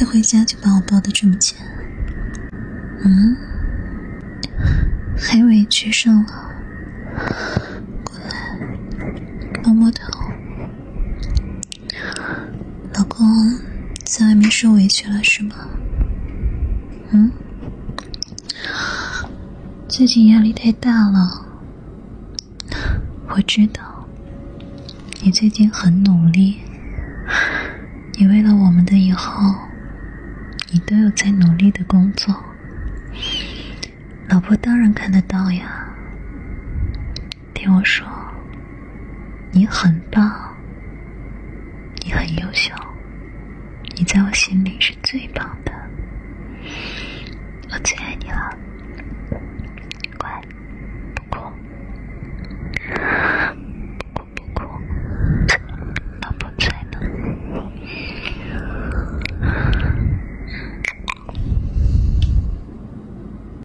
一回家就把我抱得这么紧，嗯，还委屈上了。过来，摸摸头。老公在外面受委屈了是吗？嗯，最近压力太大了。我知道，你最近很努力，你为了我们的以后。你都有在努力的工作，老婆当然看得到呀。听我说，你很棒，你很优秀，你在我心里是最棒的，我最爱你了。